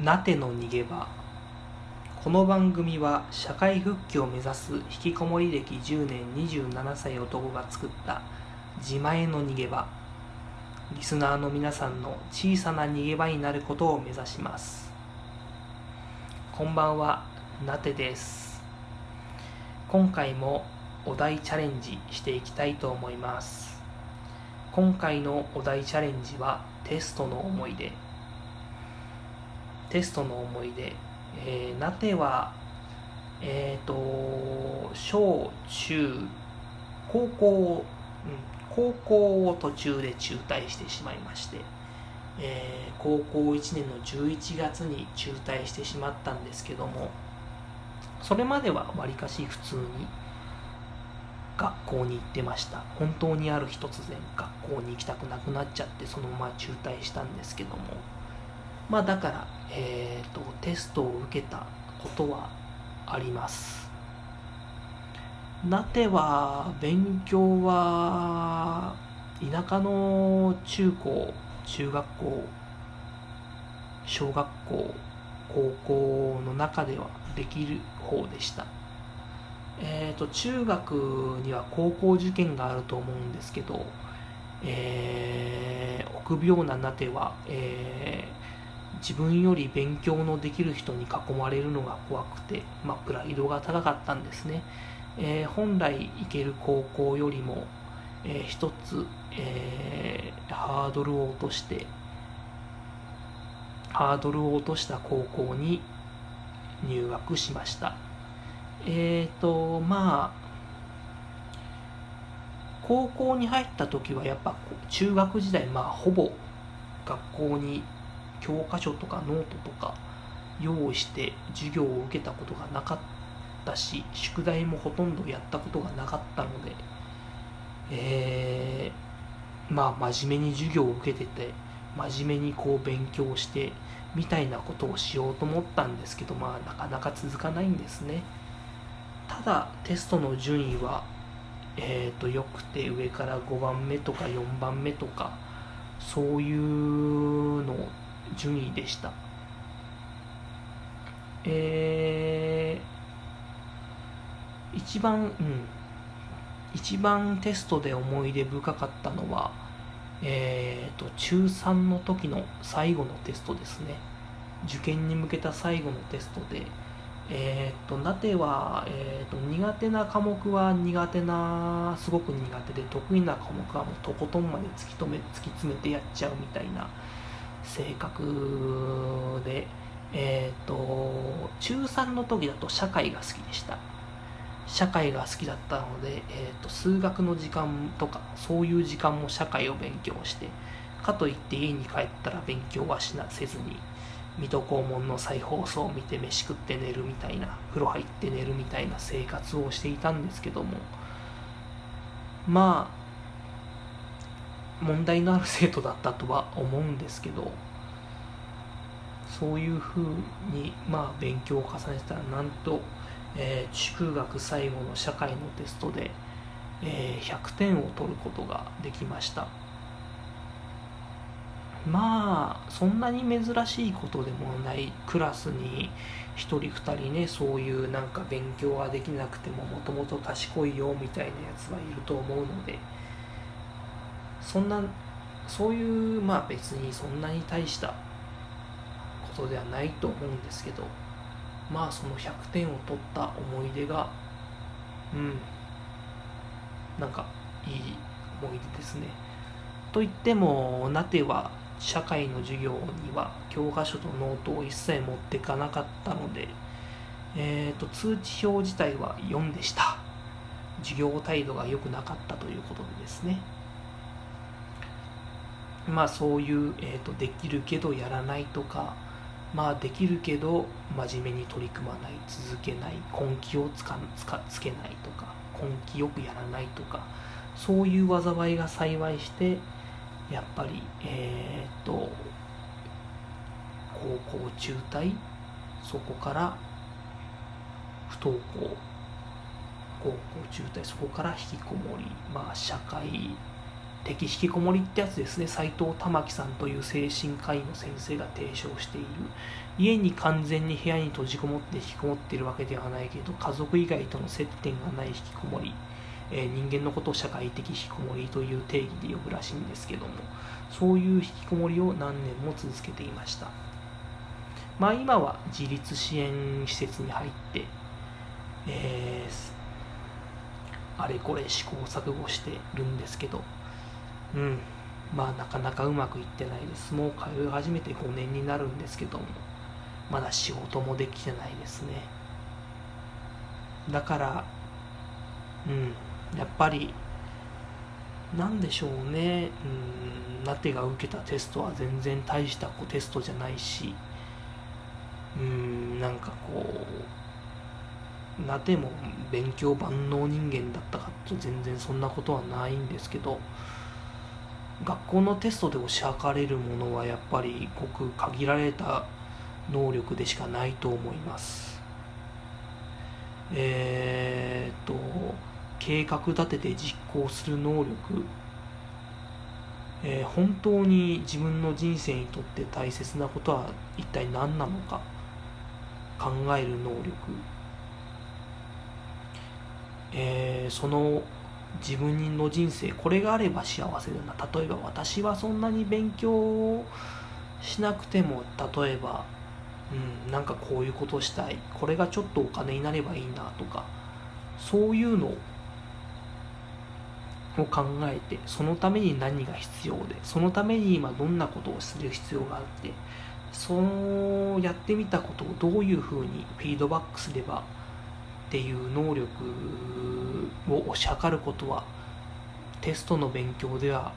なての逃げ場。この番組は社会復帰を目指す引きこもり歴10年27歳男が作った自前の逃げ場。リスナーの皆さんの小さな逃げ場になることを目指します。こんばんはなてです。今回もお題チャレンジしていきたいと思います。今回のお題チャレンジはテストの思い出。テストの思い出、えー、なては、えっ、ー、と、小中、高校、うん、高校を途中で中退してしまいまして、えー、高校1年の11月に中退してしまったんですけども、それまではわりかし普通に学校に行ってました。本当にある日突然学校に行きたくなくなっちゃってそのまま中退したんですけども。まあだから、えっ、ー、と、テストを受けたことはあります。なては、勉強は、田舎の中高、中学校、小学校、高校の中ではできる方でした。えっ、ー、と、中学には高校受験があると思うんですけど、えー、臆病ななては、えー、自分より勉強のできる人に囲まれるのが怖くて、まあ、プライドが高かったんですね。えー、本来行ける高校よりも、えー、一つ、えー、ハードルを落として、ハードルを落とした高校に入学しました。えっ、ー、と、まあ、高校に入った時はやっぱ中学時代、まあ、ほぼ学校に教科書とかノートとか用意して授業を受けたことがなかったし宿題もほとんどやったことがなかったのでえー、まあ真面目に授業を受けてて真面目にこう勉強してみたいなことをしようと思ったんですけどまあなかなか続かないんですね。ただテストの順位はえーと、よくて上から5番目とか4番目とかそういうのを順位でした。えー、一番、うん、一番テストで思い出深かったのは、えーと、中3の時の最後のテストですね。受験に向けた最後のテストで、えっ、ー、と、なては、えっ、ー、と、苦手な科目は苦手な、すごく苦手で、得意な科目はもうとことんまで突き止め、突き詰めてやっちゃうみたいな、性格で、えっ、ー、と、中3の時だと社会が好きでした。社会が好きだったので、えーと、数学の時間とかそういう時間も社会を勉強してかといって家に帰ったら勉強はしなせずに水戸黄門の再放送を見て飯食って寝るみたいな風呂入って寝るみたいな生活をしていたんですけどもまあ問題のある生徒だったとは思うんですけどそういうふうにまあ勉強を重ねてたらなんと、えー、中学最後の社会のテストで、えー、100点を取ることができました。まあそんなに珍しいことでもないクラスに1人2人ねそういうなんか勉強はできなくてももともと賢いよみたいなやつはいると思うのでそんなそういうまあ別にそんなに大したことではないと思うんですけどまあその100点を取った思い出がうん。なんかいい思い出ですね。と言ってもなては社会の授業には教科書とノートを一切持っていかなかったので、えーと、通知表自体は4でした。授業態度が良くなかったということでですね。まあそういう、えーと、できるけどやらないとかまあできるけど真面目に取り組まない続けない根気をつかつかつけないとか根気よくやらないとかそういう災いが幸いしてやっぱりえっ、と高校中退そこから不登校高校中退そこから引きこもりまあ社会敵引きこもりってやつですね。斎藤玉樹さんという精神科医の先生が提唱している。家に完全に部屋に閉じこもって引きこもっているわけではないけど家族以外との接点がない引きこもり、えー、人間のことを社会的引きこもりという定義で呼ぶらしいんですけどもそういう引きこもりを何年も続けていました。まあ今は自立支援施設に入って、えー、あれこれ試行錯誤してるんですけどうん。まあなかなかうまくいってないです。もう通い始めて5年になるんですけども。まだ仕事もできてないですね。だからうん。やっぱりなんでしょうね。うん。ラテが受けたテストは全然大したテストじゃないし。うん。なんかこうラテも勉強万能人間だったかと全然そんなことはないんですけど。学校のテストで推し量れるものはやっぱりごく限られた能力でしかないと思います。えー、っと計画立てて実行する能力、えー、本当に自分の人生にとって大切なことは一体何なのか。考える能力、えー、その自分の人生これがあれば幸せだな例えば私はそんなに勉強しなくても例えば、うん、なんかこういうことしたい。これがちょっとお金になればいいなとか。そういうのを考えてそのために何が必要でそのために今どんなことをする必要があってそのやってみたことをどういうふうにフィードバックすればっていう能力を推し量ることはテストの勉強では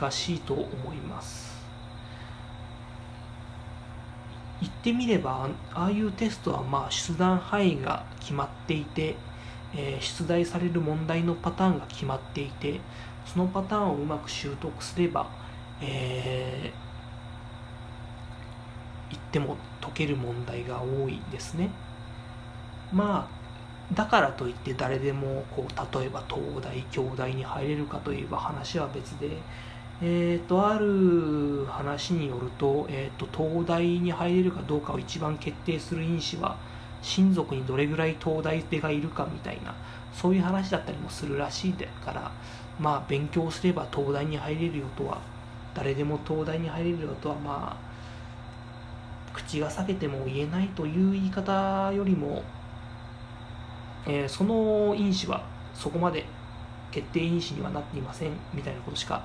難しいと思います。言ってみればああいうテストはまあ出題範囲が決まっていて、えー、出題される問題のパターンが決まっていてそのパターンをうまく習得すれば、えー、言っても解ける問題が多いですね。まあだからといって誰でもこう例えば東大京大に入れるかといえば話は別で、えーと、ある話によると,、えーと、東大に入れるかどうかを一番決定する因子は親族にどれぐらい東大出がいるかみたいなそういう話だったりもするらしいでからまあ勉強すれば東大に入れるよとは誰でも東大に入れるよとはまあ口が裂けても言えないという言い方よりもえー、その因子はそこまで決定因子にはなっていませんみたいなことしか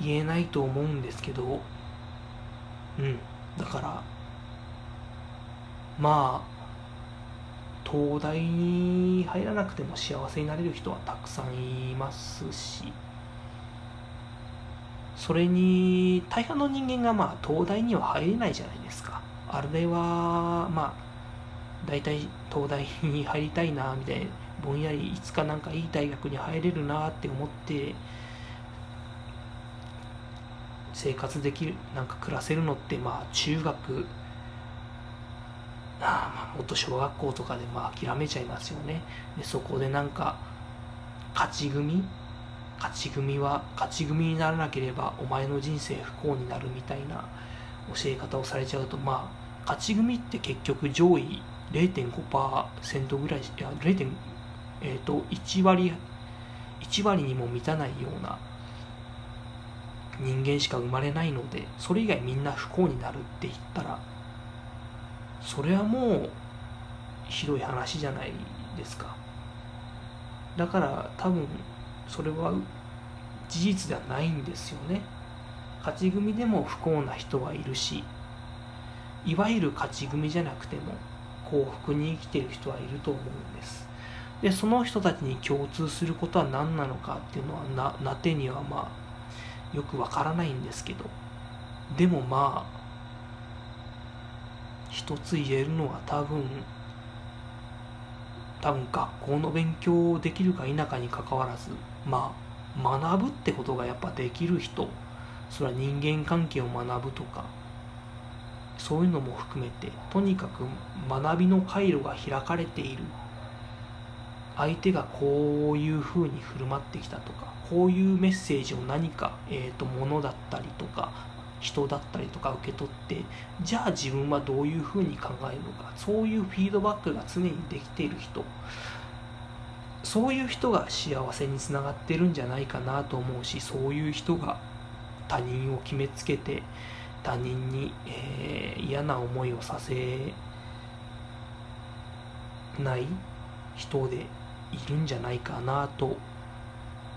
言えないと思うんですけどうん。だからまあ東大に入らなくても幸せになれる人はたくさんいますしそれに大半の人間がまあ東大には入れないじゃないですか。あれはまあ大体東大に入りたいなみたいなぼんやりいつかなんかいい大学に入れるなって思って生活できるなんか暮らせるのってまあ中学あまあもっと小学校とかでまあ諦めちゃいますよね。でそこでなんか勝ち組？勝ち組は勝ち組にならなければお前の人生不幸になるみたいな教え方をされちゃうとまあ勝ち組って結局上位0.5%ぐらいいや 0. えーと、1割1割にも満たないような人間しか生まれないのでそれ以外みんな不幸になるって言ったらそれはもうひどい話じゃないですかだから多分それは事実ではないんですよね勝ち組でも不幸な人はいるしいわゆる勝ち組じゃなくても幸福に生きてる人はいると思うんです。でその人たちに共通することは何なのかっていうのはななてにはまあよくわからないんですけど。でもまあ一つ言えるのは多分多分学校の勉強できるか否かにかかわらずまあ学ぶってことがやっぱできる人それは人間関係を学ぶとかそういうのも含めてとにかく学びの回路が開かれている。相手がこういうふうに振る舞ってきたとかこういうメッセージを何か、えーと、物だったりとか人だったりとか受け取ってじゃあ自分はどういうふうに考えるのか。そういうフィードバックが常にできている人。そういう人が幸せにつながってるんじゃないかなと思うしそういう人が他人を決めつけて他人に、えー、嫌な思いをさせない人でいるんじゃないかなと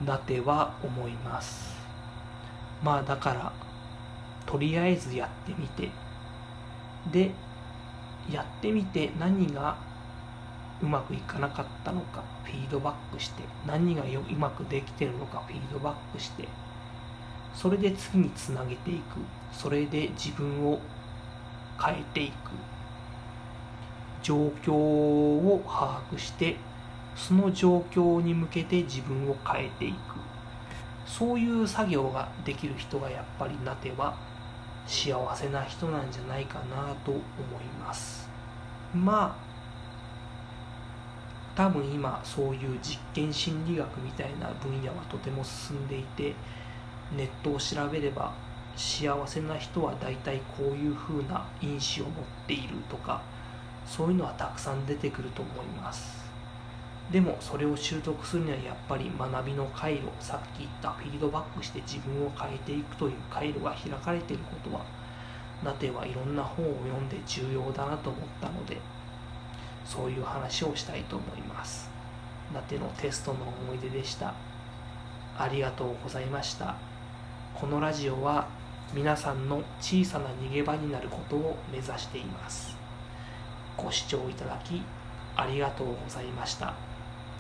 なては思います。まあだからとりあえずやってみて。でやってみて何がうまくいかなかったのかフィードバックして。何がうまくできてるのかフィードバックして。それで次につなげていく。それで自分を変えていく。状況を把握してその状況に向けて自分を変えていく。そういう作業ができる人がやっぱりなては幸せな人なんじゃないかなと思います。まあ多分今そういう実験心理学みたいな分野はとても進んでいてネットを調べれば幸せな人は大体こういう風な因子を持っているとかそういうのはたくさん出てくると思います。でもそれを習得するにはやっぱり学びの回路さっき言ったフィードバックして自分を変えていくという回路が開かれていることはなてはいろんな本を読んで重要だなと思ったのでそういう話をしたいと思います。なてのテストの思い出でした。ありがとうございました。このラジオは皆さんの小さな逃げ場になることを目指していますご視聴いただきありがとうございました。